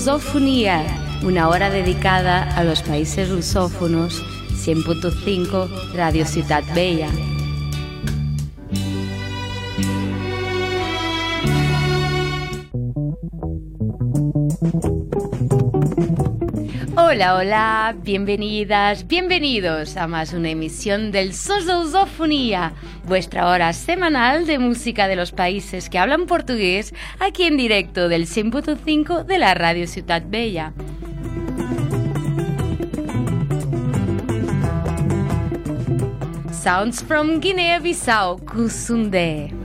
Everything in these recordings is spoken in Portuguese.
Lusofonía, una hora dedicada a los países lusófonos, 100.5 Radio Ciudad Bella. Hola, hola, bienvenidas, bienvenidos a más una emisión del SOS de Lusofonía, vuestra hora semanal de música de los países que hablan portugués, aquí en directo del 100.5 de la Radio Ciudad Bella. Sounds from Guinea-Bissau, Kusundé.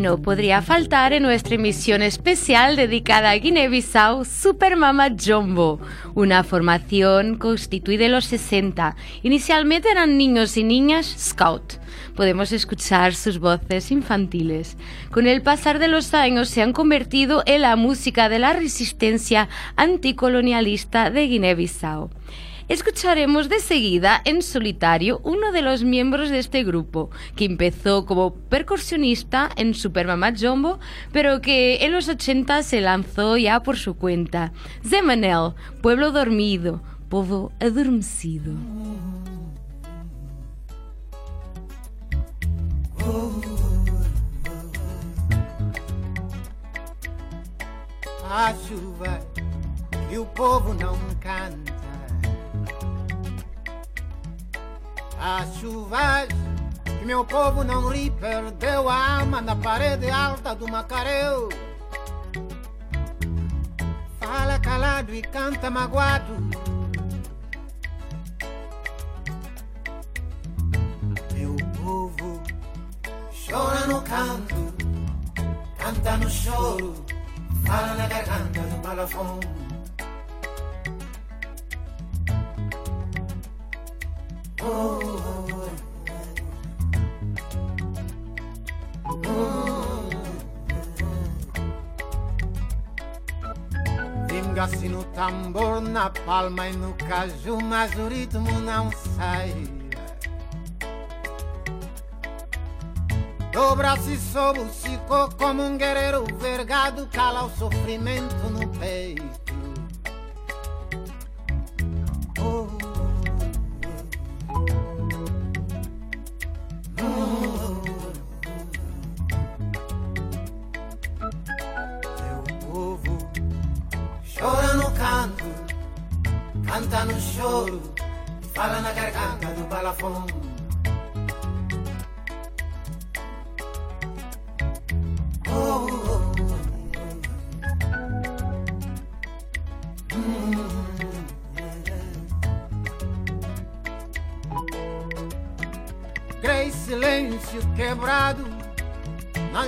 No podría faltar en nuestra emisión especial dedicada a Guinea-Bissau Super Mama Jumbo, una formación constituida en los 60. Inicialmente eran niños y niñas scout. Podemos escuchar sus voces infantiles. Con el pasar de los años se han convertido en la música de la resistencia anticolonialista de Guinea-Bissau. Escucharemos de seguida en solitario uno de los miembros de este grupo, que empezó como percusionista en Super Mama Jumbo, pero que en los 80 se lanzó ya por su cuenta. Zemanel, Pueblo Dormido, Povo Adormecido. A chuva o povo não canta. As chuvas que meu povo não ri, perdeu a alma na parede alta do Macareu. Fala calado e canta magoado. Meu povo chora no canto, canta no choro, fala na garganta do balafão. Vinga-se no tambor, na palma e no caju, mas o ritmo não sai. Dobra-se sob o como um guerreiro vergado, cala o sofrimento no peito.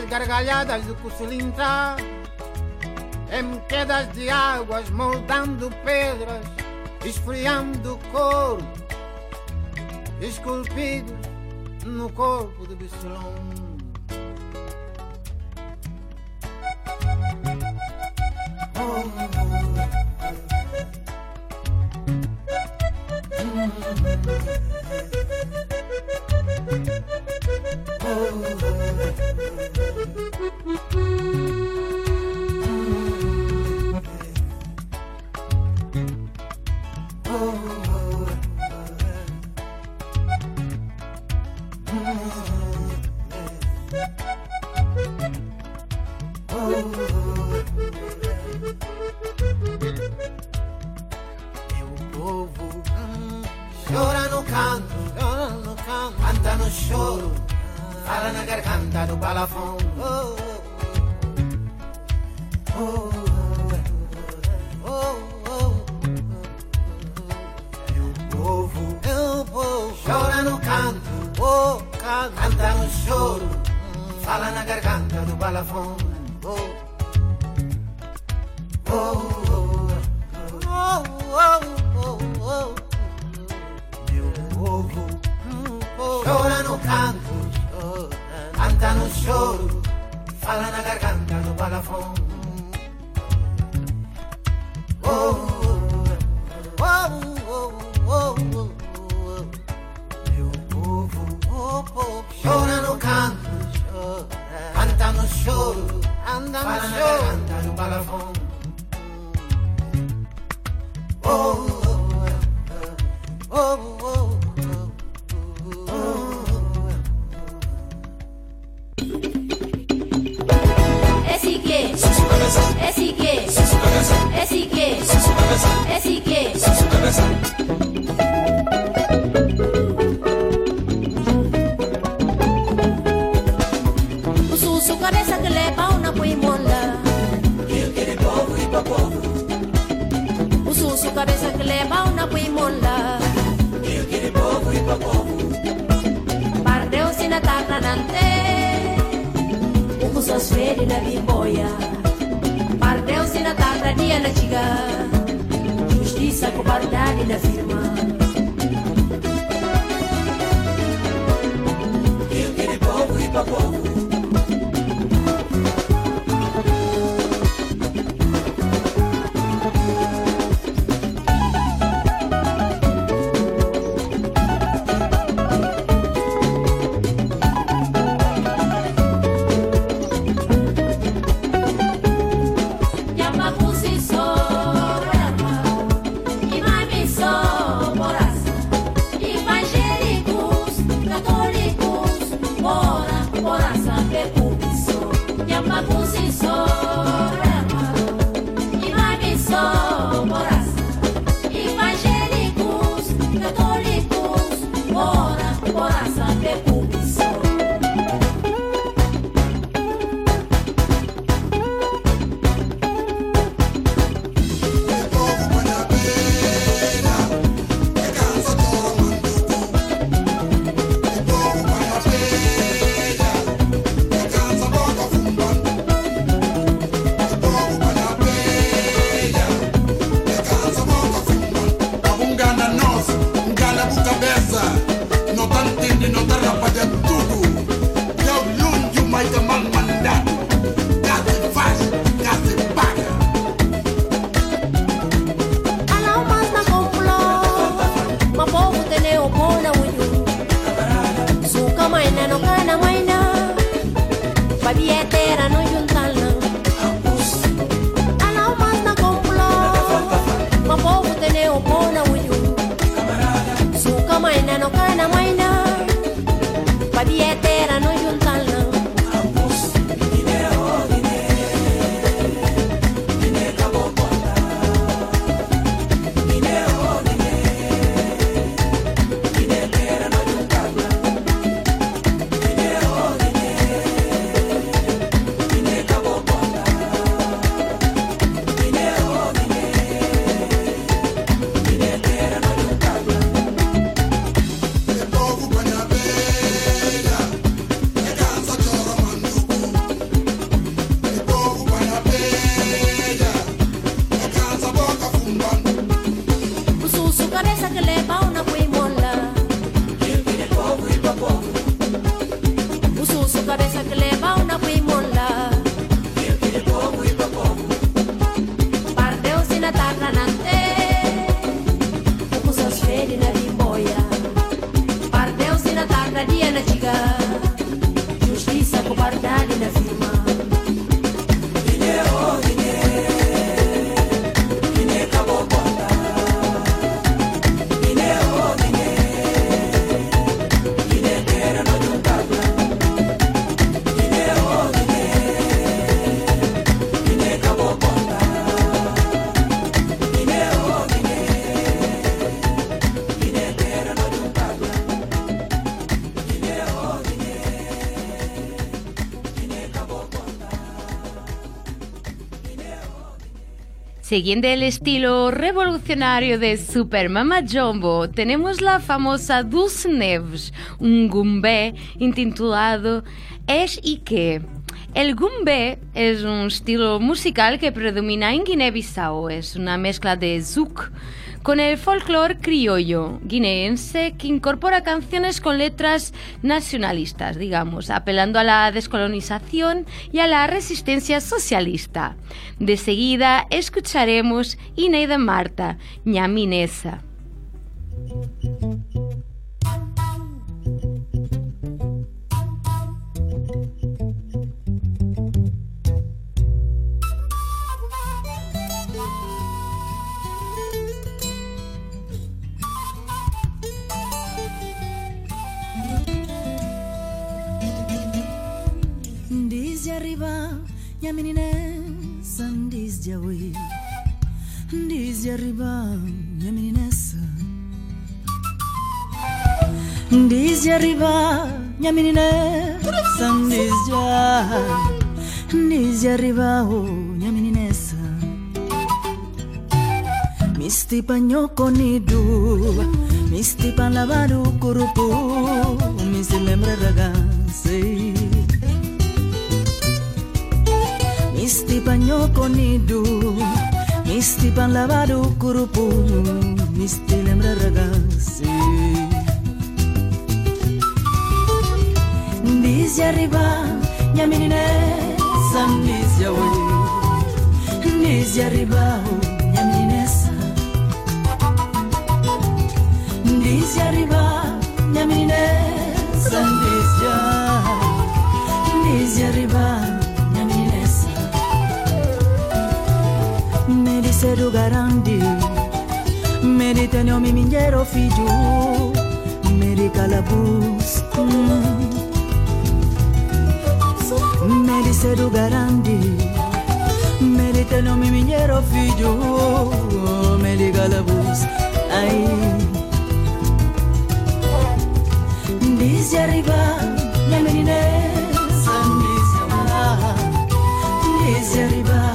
Gargalhadas do Cucilintra, em quedas de águas moldando pedras, esfriando couro, esculpidos no corpo de choro, anda no choro. Anda no balafón. Oh. sacrilege, but. Siguiendo el estilo revolucionario de Super Mama Jumbo, tenemos la famosa Dulce Neves, un gumbé intitulado Es y que. El gumbé es un estilo musical que predomina en Guinea-Bissau. Es una mezcla de zouk con el folclore criollo guineense que incorpora canciones con letras nacionalistas, digamos, apelando a la descolonización y a la resistencia socialista. De seguida escucharemos Ineida Marta, ñaminesa. arriba nyaminine sandis jawi ndis arriba nyaminine sa. Ndis arriba nyaminine sandis ja ndis arriba o nyaminine sa. Misti panyoko nidu misti palabaru kurupu misilemre ragase Misti baño con idu, misti pan lavado curupu, misti lembra ragazzi. Ndisi arriva, nya minine, san ndisi awe. Ndisi arriva, nya minine sa. Ndisi arriva, oh, nya minine, san ndisi ja. Ndisi arriva, parceiro garante Mediterrâneo mineiro filho Meri calabus Meri cedo garante Mediterrâneo mineiro filho Meri Ai. Diz arriba minha Diz arriba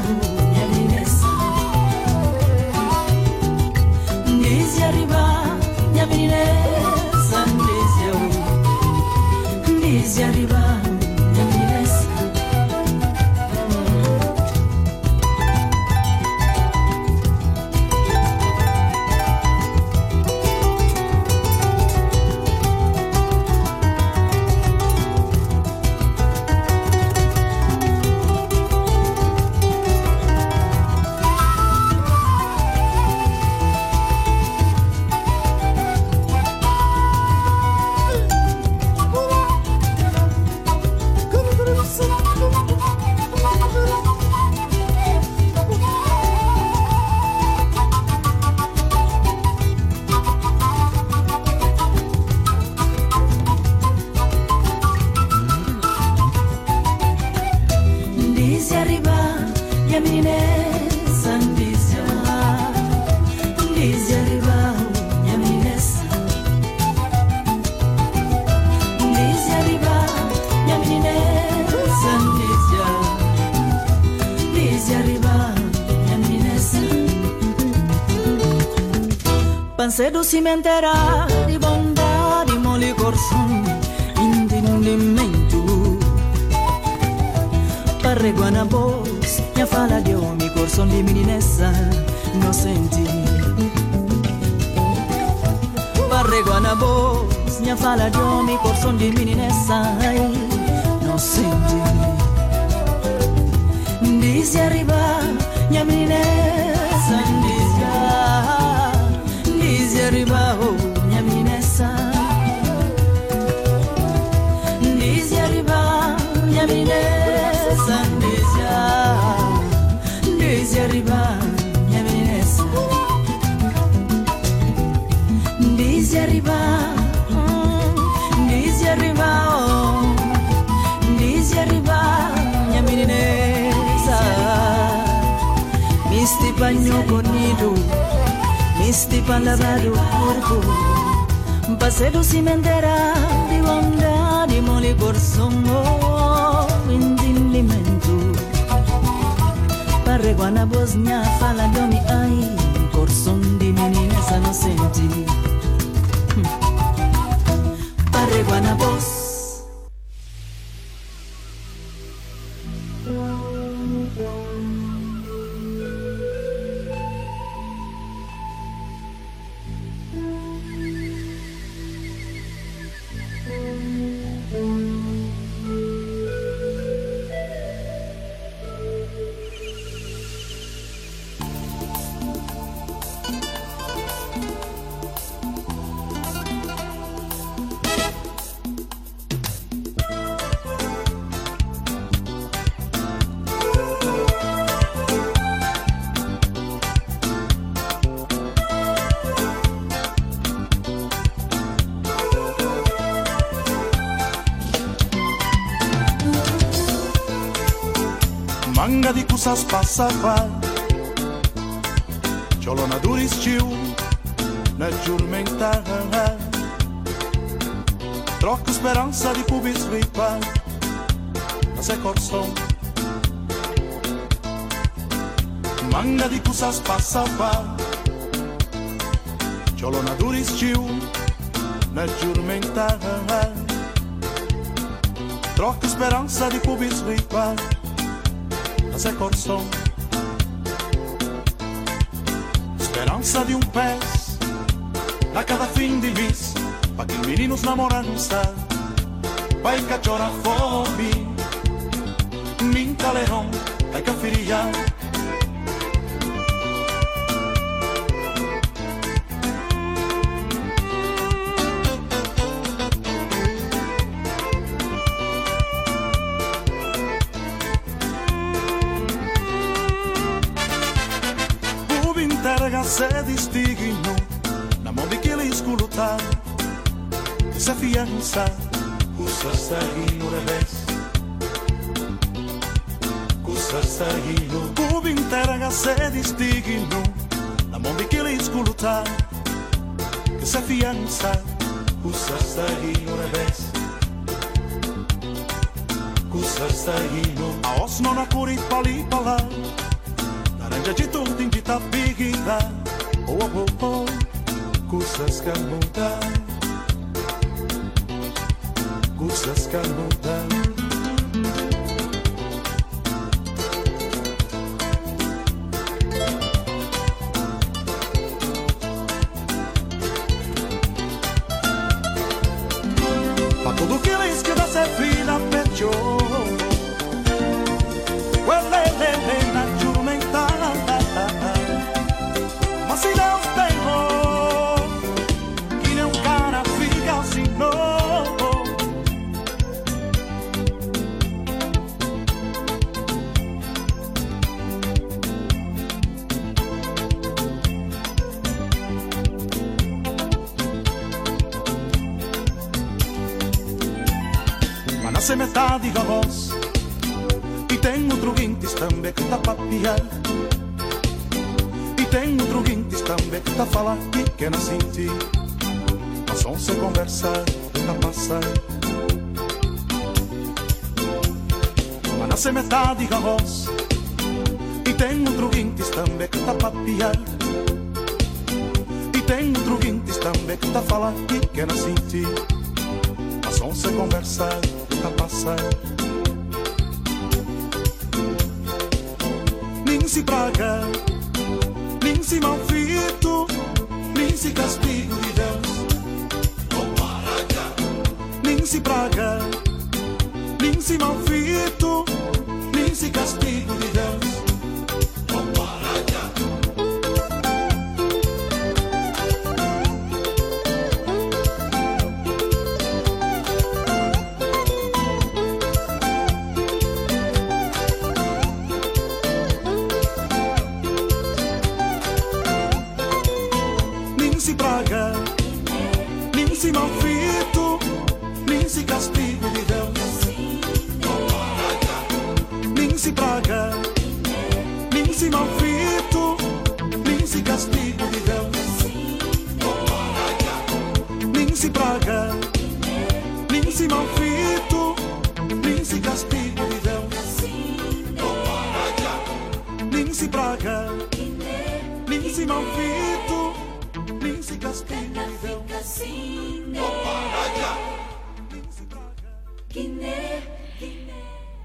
cedo cimenterà di bontà di moli corson intendimento parreguana bos mia fala di omi corson di mininessa no senti. Parreguana bos mia fala di omi corson di mininessa no senti. Disi arriva mia mininessa Este Kristi pandavaru urku Baseru simendera diwanda di moli gorsomo Windin limentu Parreguana bosnia fala domi ai Gorson di menina sanno senti Parreguana bosnia cusas passa qua Ciolo na duristiu Na. Giurmenta Troca speranza di pubis ripa Na se corson Manga di cusas passa qua Ciolo na duristiu Na. Giurmenta Troca speranza di pubis ripa mas é. Esperança de um pés a cada fim de mês, para que meninos namorança, vai cachorra fome, min calerão, vai cafiria. Se distinguindo na mão de que ele esculutar essa fiança cusa saindo revés. Cusa saindo o vinterga se distinguindo na mão de que ele esculutar essa fiança cusa saindo revés. Cusa saindo a os non a curi pali pala Naranja de tudo em de tapiguida Oh, oh, oh, coisas que mudam Coisas que mudam Pa Metade da voz E tem outro guintes também que tá papiar E tem outro guintes também que tá falar que quer na sentir Mas só se conversar, tá passar Mas nasce metade voz E tem outro guintes também que tá papiar E tem outro guintes também que tá falar que quer na sentir Mas só se conversar, passar nem se praga, nem se malfito, nem se castigo de Deus. Nem se praga, nem se malfito, nem se castigo de Deus.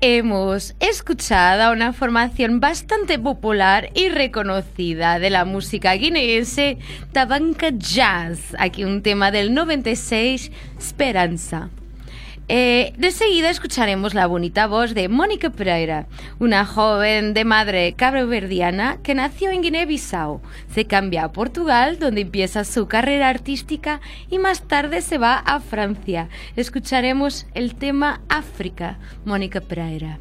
Hemos escuchado a una formación bastante popular y reconocida de la música guineense, Tabanca Jazz, aquí un tema del 96, Esperanza. Eh, de seguida escucharemos la bonita voz de Mónica Pereira, una joven de madre cabroverdiana que nació en Guinea-Bissau. Se cambia a Portugal, donde empieza su carrera artística y más tarde se va a Francia. Escucharemos el tema África, Mónica Pereira.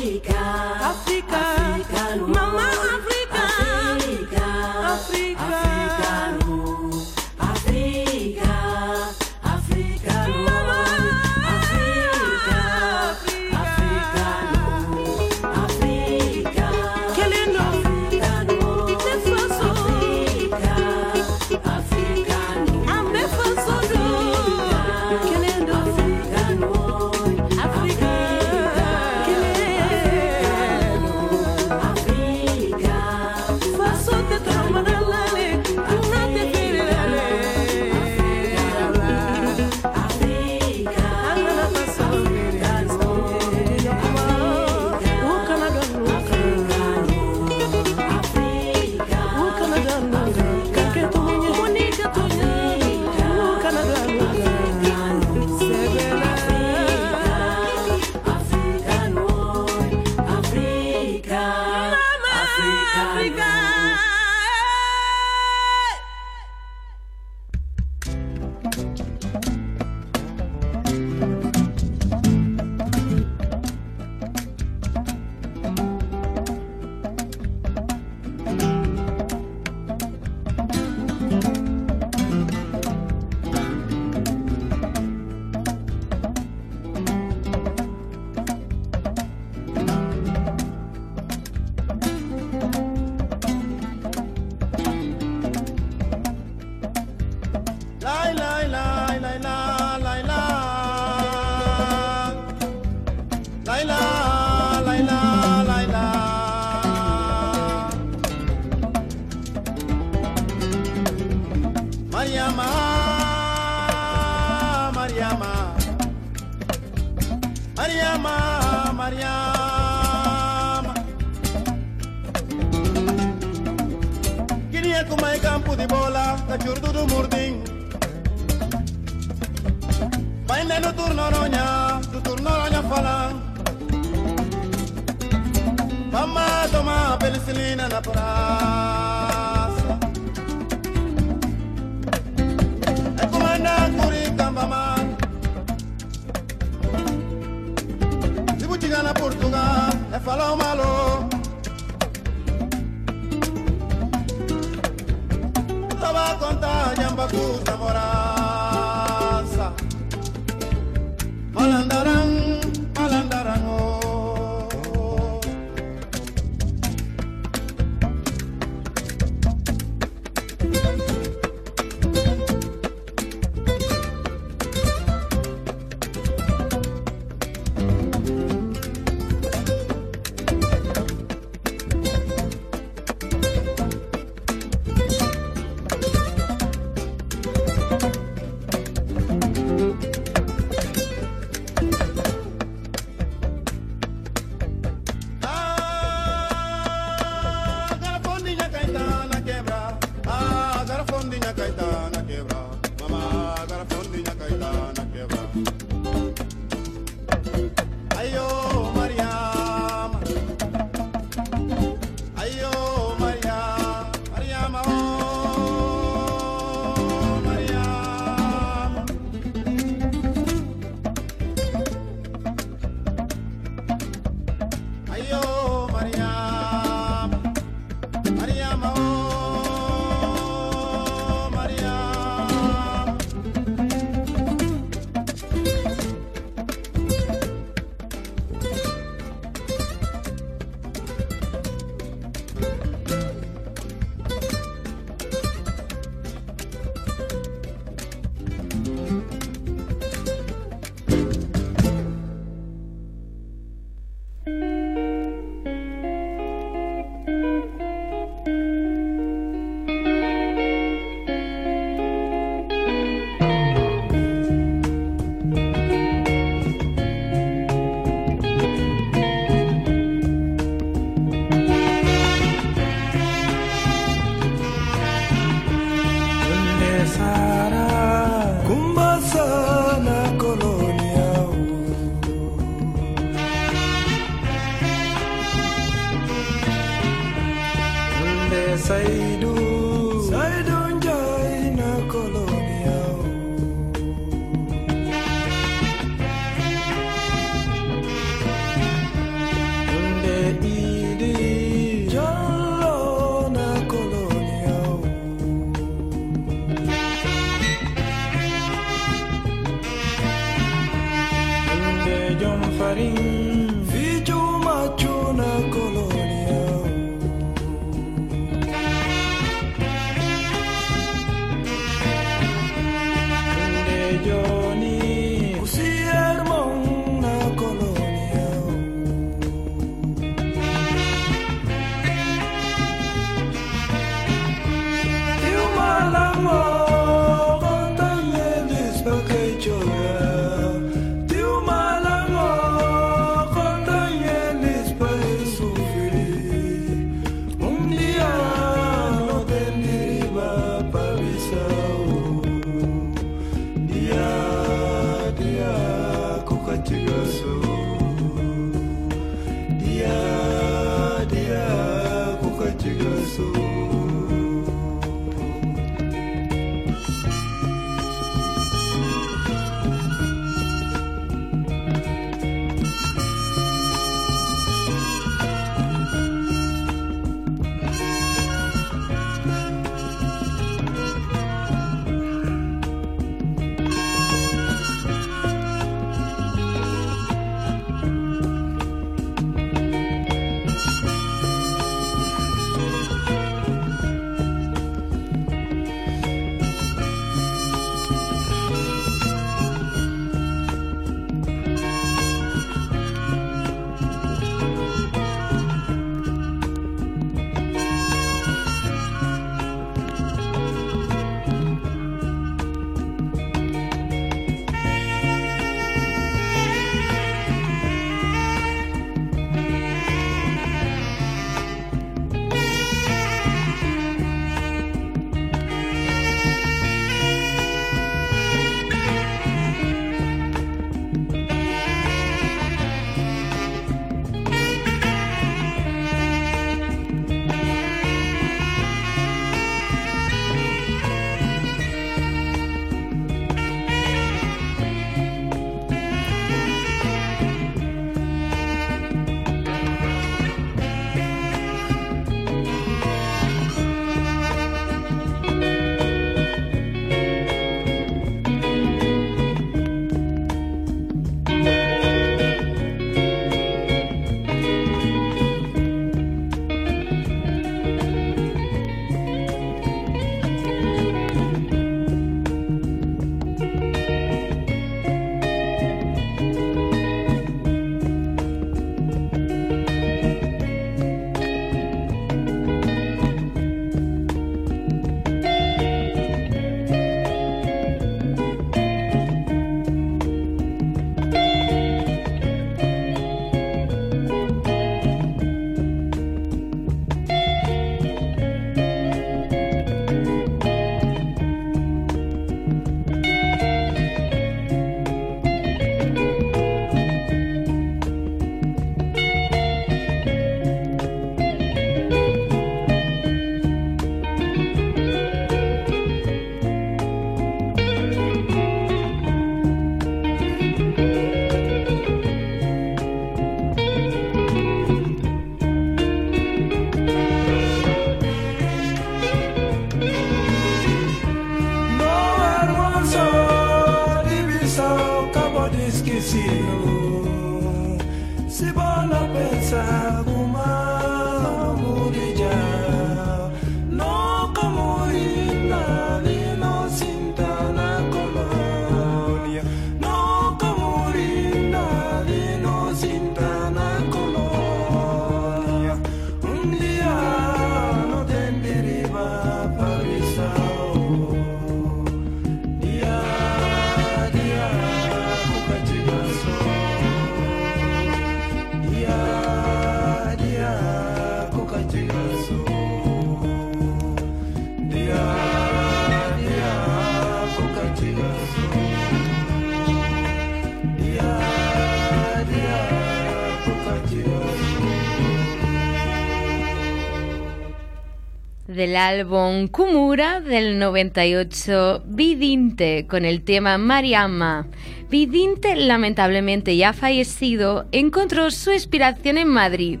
Del álbum Kumura del 98 Vidinte con el tema Mariama. Vidinte, lamentablemente ya fallecido, encontró su inspiración en Madrid,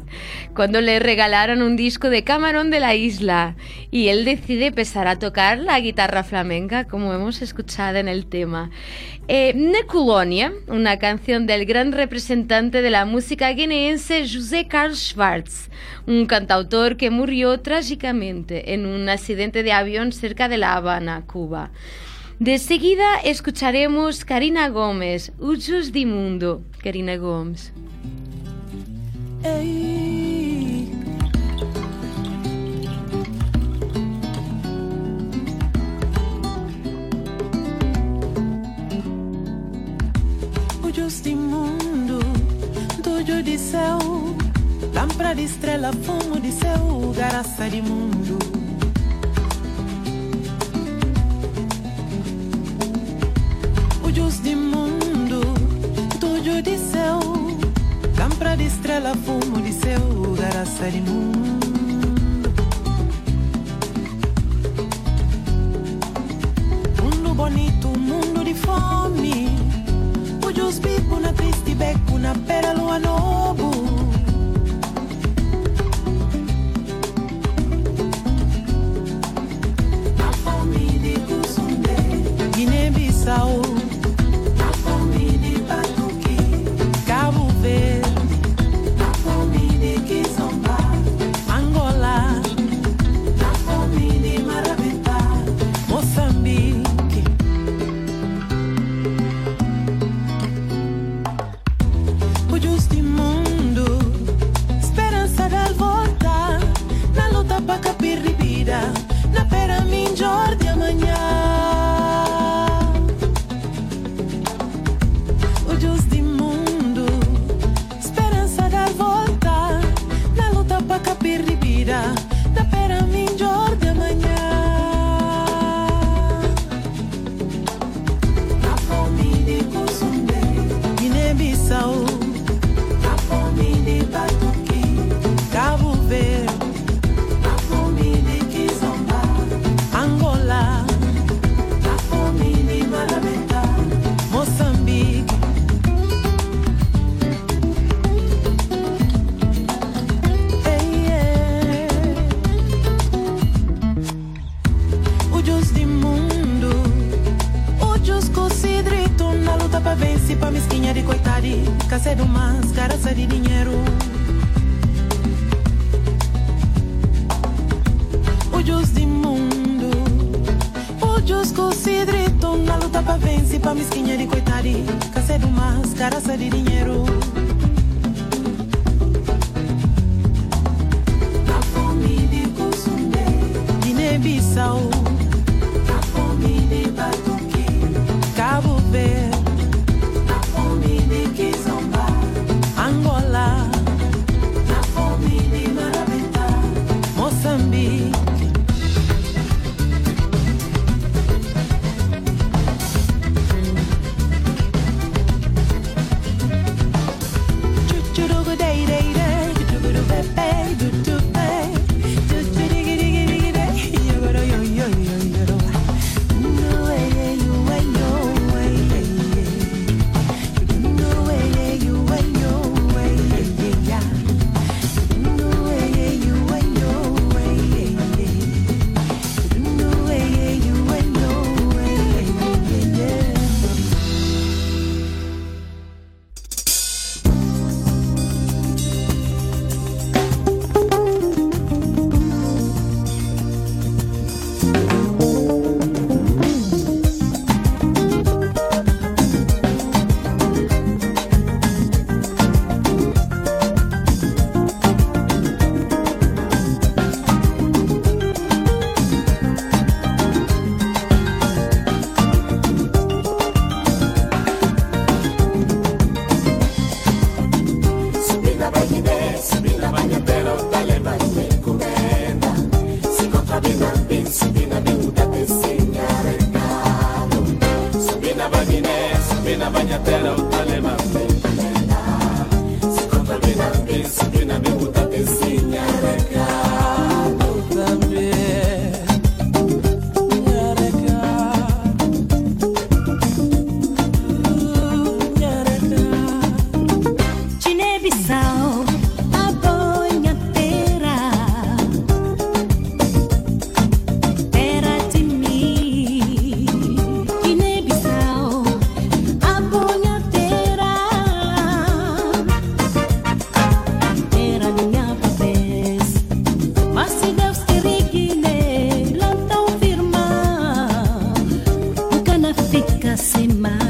cuando le regalaron un disco de Camarón de la isla, y él decide empezar a tocar la guitarra flamenca, como hemos escuchado en el tema. Eh, Neculonia, una canción del gran representante de la música guineense José Carlos Schwartz, un cantautor que murió trágicamente en un accidente de avión cerca de La Habana, Cuba. De seguida escucharemos Karina Gómez, Ujos di Mundo. Karina Gómez. Ei. Ujos de mundo, dojo de céu, lâmpada de estrela, fumo de céu, garaça de mundo. Ujos de mundo, dojo de céu, lâmpada de estrela, fumo de céu, garaça de mundo. Mundo bonito, mundo de fome. Ujos bico na triste beco, na pera lua novo. Na fome de Cusumbe, Guiné-Bissau.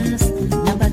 más.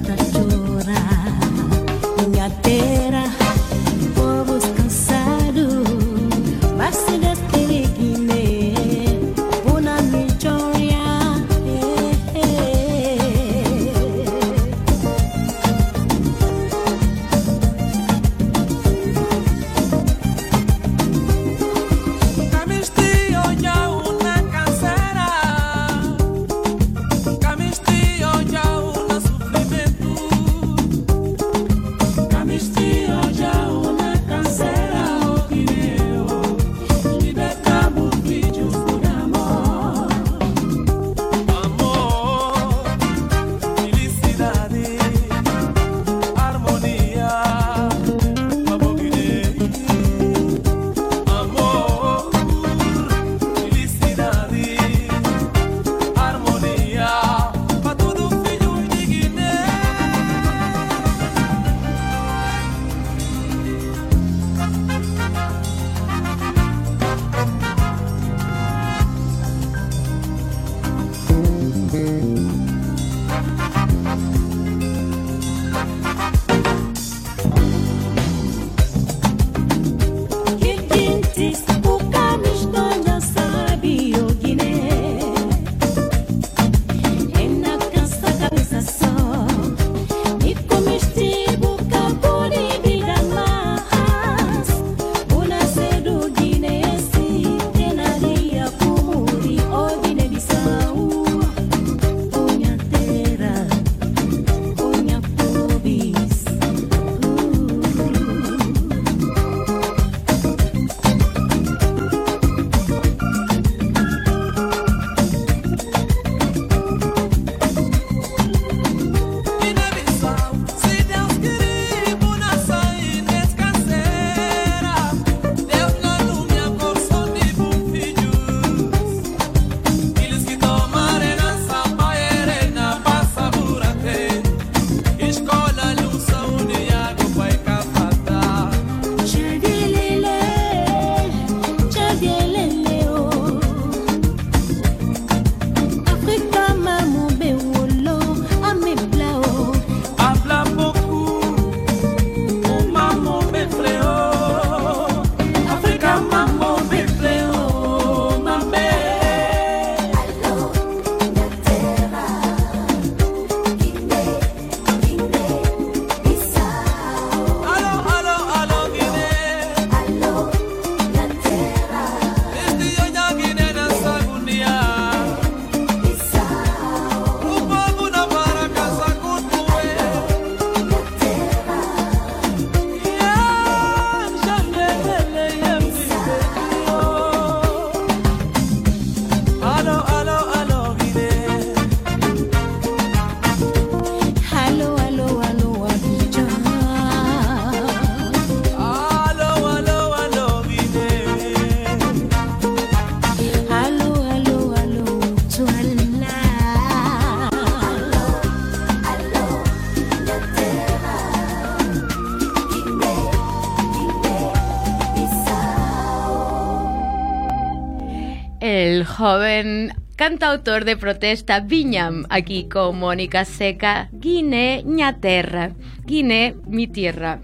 Joven cantautor de protesta Viñam, aquí con Mónica Seca, Guiné, Ñaterra. Guiné, mi tierra.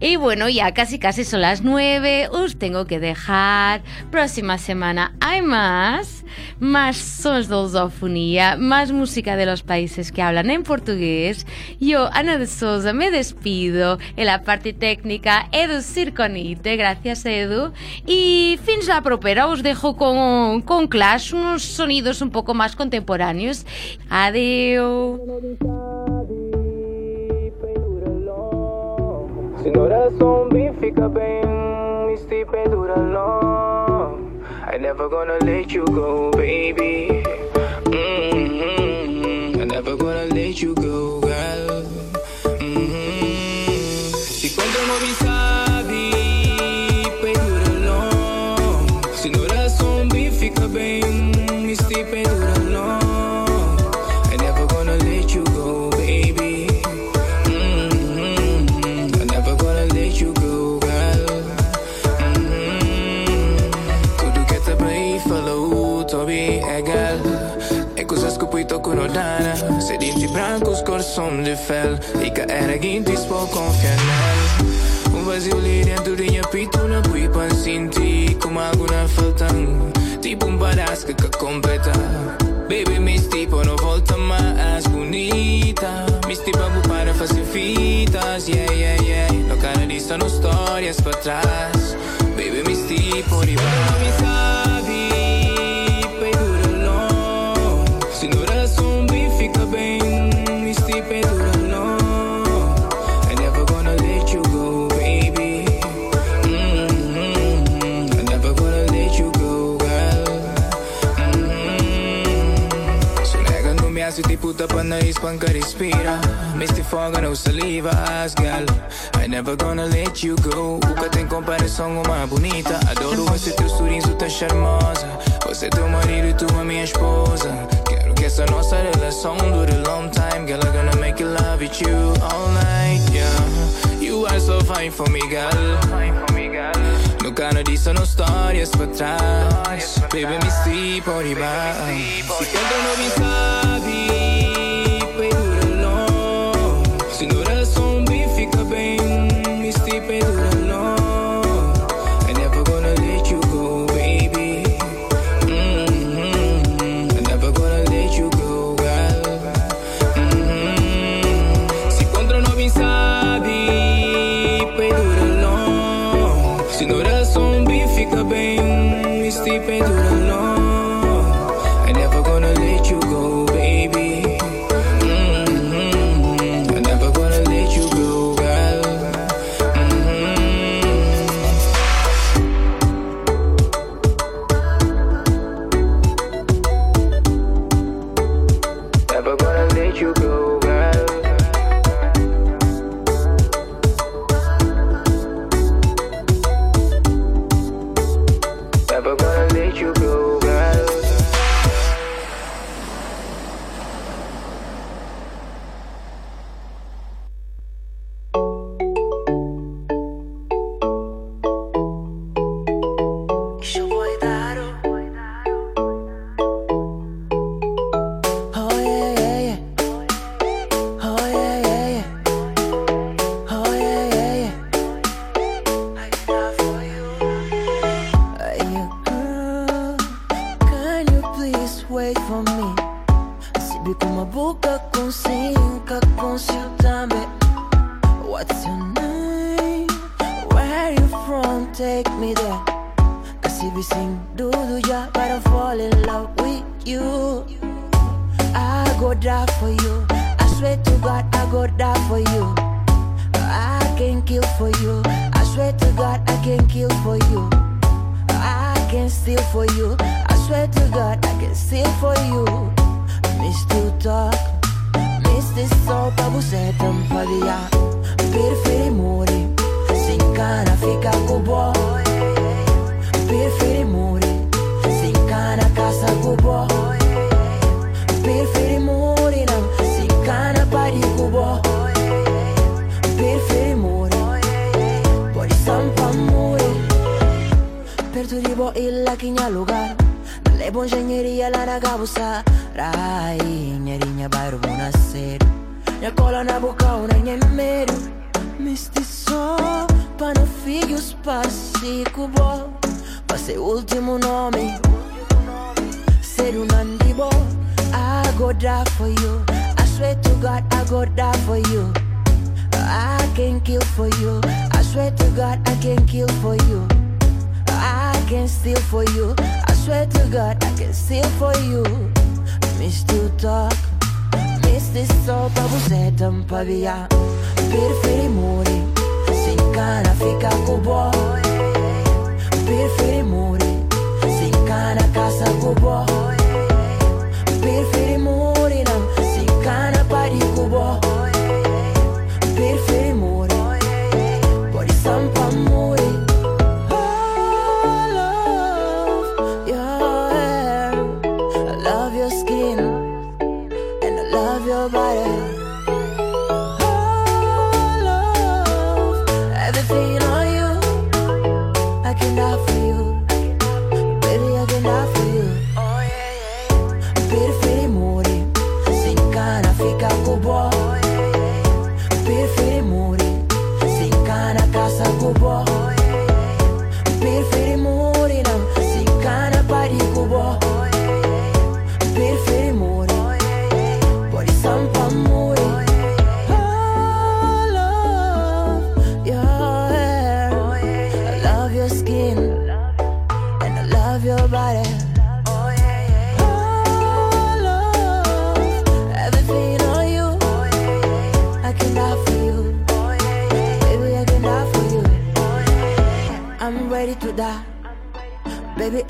Y bueno, ya casi casi son las nueve, os tengo que dejar. Próxima semana hay más, más sons de lusofonía, más música de los países que hablan en portugués. Yo, Ana de Souza, me despido. En la parte técnica, Edu Circonite, gracias Edu. Y fins la propera, os dejo con, con Clash, unos sonidos un poco más contemporáneos. Adiós. Se no coração bem fica bem, me pendura long. I never gonna let you go, baby. Mm-hmm. I never gonna let you go, de fel. E que era guintis, vou confiar nela. Um vazio ali dentro de minha peito, não fui para sentir como algo não faltando. Tipo badass que que completa. Baby, mis tipo não volta mais bonita. Mis tipo para fazer fitas, yeah, yeah, yeah. No cara disso, no histórias para trás. Baby, mis tipo de Me foga no salivas, girl. I never gonna let you go. Nunca tem comparação uma bonita. Adoro você, teu sorriso tá charmosa. Você teu marido e tu a minha esposa. Quero que essa nossa relação dure long time Girl, I'm gonna make love with you all night, yeah. You are so fine for me, girl. Disso não histórias pra trás. Baby, me sleep por debaixo. Se quando não die for you. I can kill for you. I swear to God, I can kill for you. I can steal for you. I swear to God, I can steal for you. Miss to talk, miss this so pabusetam pavia. Per feri muri, si cana fica cubo. Per feri muri, si cana casa cubo.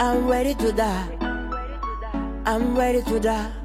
I'm ready to die. I'm ready to die.